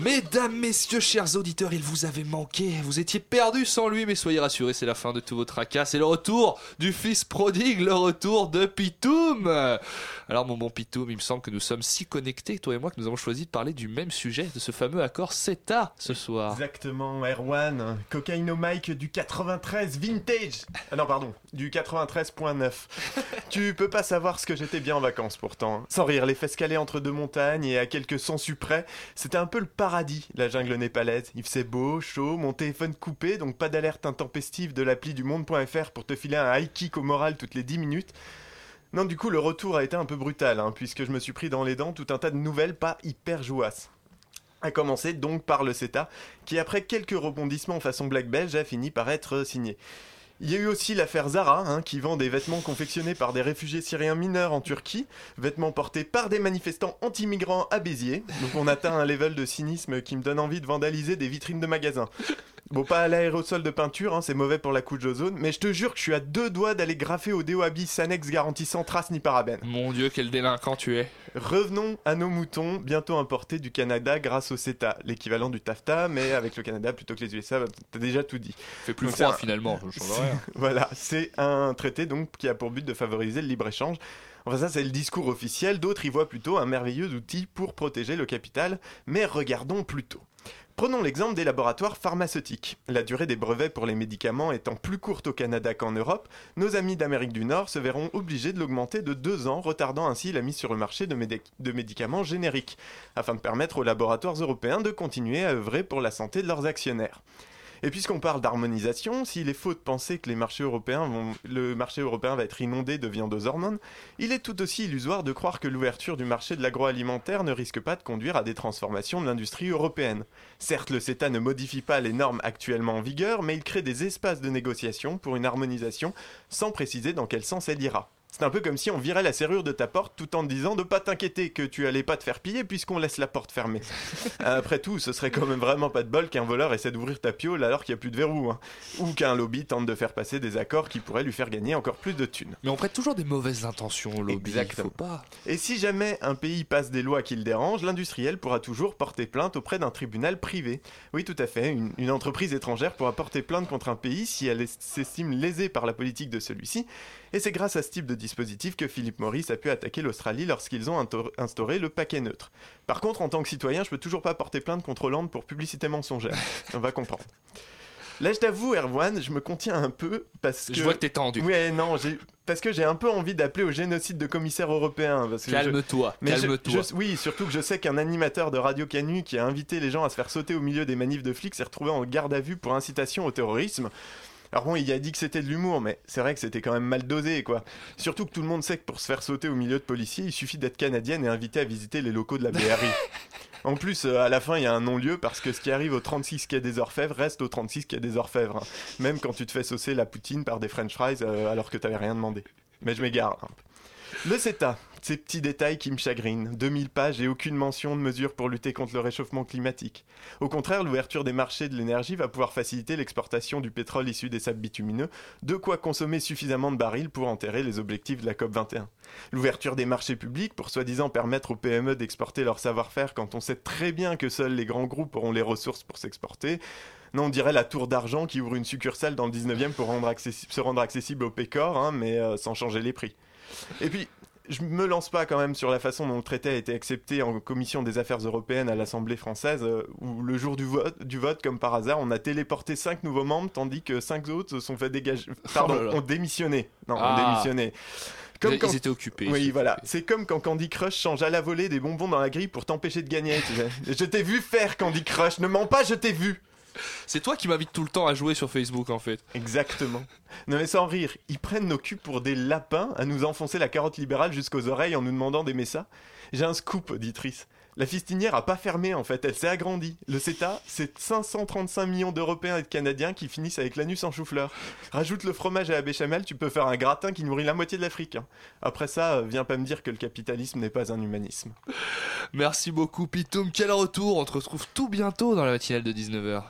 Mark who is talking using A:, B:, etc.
A: Mesdames, messieurs, chers auditeurs, il vous avait manqué. Vous étiez perdus sans lui, mais soyez rassurés, c'est la fin de tous vos tracas. C'est le retour du fils prodigue, le retour de Pitoum. Alors, mon bon Pitoum, il me semble que nous sommes si connectés, toi et moi, que nous avons choisi de parler du même sujet, de ce fameux accord CETA ce soir.
B: Exactement, Erwan. Cocaïno Mike du 93 vintage. Ah non, pardon, du 93.9. tu peux pas savoir ce que j'étais bien en vacances pourtant. Sans rire, les fesses calées entre deux montagnes et à quelques sens près, c'était un peu le paradis, la jungle népalaise. Il faisait beau, chaud, mon téléphone coupé, donc pas d'alerte intempestive de l'appli du monde.fr pour te filer un high kick au moral toutes les 10 minutes. Non, du coup, le retour a été un peu brutal, hein, puisque je me suis pris dans les dents tout un tas de nouvelles pas hyper jouasses. A commencer donc par le CETA, qui après quelques rebondissements façon black belge a fini par être signé. Il y a eu aussi l'affaire Zara, hein, qui vend des vêtements confectionnés par des réfugiés syriens mineurs en Turquie, vêtements portés par des manifestants anti-migrants à Béziers. Donc on atteint un level de cynisme qui me donne envie de vandaliser des vitrines de magasins. Bon, pas à l'aérosol de peinture, hein, c'est mauvais pour la couche d'ozone, mais je te jure que je suis à deux doigts d'aller graffer au déo-habit Sanex garantissant trace ni parabène.
A: Mon dieu, quel délinquant tu es.
B: Revenons à nos moutons, bientôt importés du Canada grâce au CETA, l'équivalent du TAFTA, mais avec le Canada plutôt que les USA, t'as déjà tout dit.
A: Fait plus froid finalement,
B: Voilà, c'est un traité donc qui a pour but de favoriser le libre-échange. Enfin ça c'est le discours officiel, d'autres y voient plutôt un merveilleux outil pour protéger le capital, mais regardons plutôt. Prenons l'exemple des laboratoires pharmaceutiques. La durée des brevets pour les médicaments étant plus courte au Canada qu'en Europe, nos amis d'Amérique du Nord se verront obligés de l'augmenter de deux ans, retardant ainsi la mise sur le marché de, médicaments génériques, afin de permettre aux laboratoires européens de continuer à œuvrer pour la santé de leurs actionnaires. Et puisqu'on parle d'harmonisation, s'il est faux de penser que le marché européen va être inondé de viande aux hormones, il est tout aussi illusoire de croire que l'ouverture du marché de l'agroalimentaire ne risque pas de conduire à des transformations de l'industrie européenne. Certes, le CETA ne modifie pas les normes actuellement en vigueur, mais il crée des espaces de négociation pour une harmonisation sans préciser dans quel sens elle ira. C'est un peu comme si on virait la serrure de ta porte tout en te disant de pas t'inquiéter que tu allais pas te faire piller puisqu'on laisse la porte fermée. Après tout, ce serait quand même vraiment pas de bol qu'un voleur essaie d'ouvrir ta piole alors qu'il n'y a plus de verrou. Hein. Ou qu'un lobby tente de faire passer des accords qui pourraient lui faire gagner encore plus de thunes.
A: Mais on prête toujours des mauvaises intentions au lobby. Exactement. Faut pas.
B: Et si jamais un pays passe des lois qui le dérangent, l'industriel pourra toujours porter plainte auprès d'un tribunal privé. Oui, tout à fait. Une, une entreprise étrangère pourra porter plainte contre un pays si elle s'estime lésée par la politique de celui-ci et c'est grâce à ce type de dispositif que Philippe Maurice a pu attaquer l'Australie lorsqu'ils ont instauré le paquet neutre. Par contre, en tant que citoyen, je peux toujours pas porter plainte contre Hollande pour publicité mensongère. On va comprendre. Là, je t'avoue, Erwan, je me contiens un peu parce que.
A: Je vois que t'es tendu.
B: Ouais, non, parce que j'ai un peu envie d'appeler au génocide de commissaires européens.
A: Calme-toi, calme-toi.
B: Oui, surtout que je sais qu'un animateur de Radio Canu qui a invité les gens à se faire sauter au milieu des manifs de flics s'est retrouvé en garde à vue pour incitation au terrorisme. Alors bon, il a dit que c'était de l'humour, mais c'est vrai que c'était quand même mal dosé, quoi. Surtout que tout le monde sait que pour se faire sauter au milieu de policiers, il suffit d'être canadienne et invité à visiter les locaux de la BRI. en plus, euh, à la fin, il y a un non-lieu parce que ce qui arrive au 36 quai des Orfèvres reste au 36 quai des Orfèvres. Hein. Même quand tu te fais saucer la poutine par des french fries euh, alors que t'avais rien demandé. Mais je m'égare. Hein. Le CETA, ces petits détails qui me chagrinent. 2000 pages et aucune mention de mesures pour lutter contre le réchauffement climatique. Au contraire, l'ouverture des marchés de l'énergie va pouvoir faciliter l'exportation du pétrole issu des sables bitumineux, de quoi consommer suffisamment de barils pour enterrer les objectifs de la COP21. L'ouverture des marchés publics pour soi-disant permettre aux PME d'exporter leur savoir-faire quand on sait très bien que seuls les grands groupes auront les ressources pour s'exporter. Non, on dirait la tour d'argent qui ouvre une succursale dans le 19e pour se rendre accessible au Pécor, hein, mais euh, sans changer les prix. Et puis, je me lance pas quand même sur la façon dont le traité a été accepté en commission des affaires européennes à l'Assemblée française, euh, où le jour du vote, du vote, comme par hasard, on a téléporté cinq nouveaux membres, tandis que cinq autres sont fait dégager. Pardon, oh ont démissionné. Non, ont
A: ah.
B: démissionné.
A: Comme ils, quand... étaient occupés.
B: Oui, voilà. C'est comme quand Candy Crush change à la volée des bonbons dans la grille pour t'empêcher de gagner. je t'ai vu faire Candy Crush. Ne mens pas, je t'ai vu.
A: C'est toi qui m'invites tout le temps à jouer sur Facebook en fait.
B: Exactement. Non mais sans rire, ils prennent nos culs pour des lapins à nous enfoncer la carotte libérale jusqu'aux oreilles en nous demandant d'aimer ça. J'ai un scoop, dit La fistinière a pas fermé en fait, elle s'est agrandie. Le CETA, c'est 535 millions d'Européens et de Canadiens qui finissent avec l'anus en chou-fleur. Rajoute le fromage à la béchamel, tu peux faire un gratin qui nourrit la moitié de l'Afrique. Hein. Après ça, euh, viens pas me dire que le capitalisme n'est pas un humanisme.
A: Merci beaucoup Pitoum, quel retour, on te retrouve tout bientôt dans la matinale de 19h.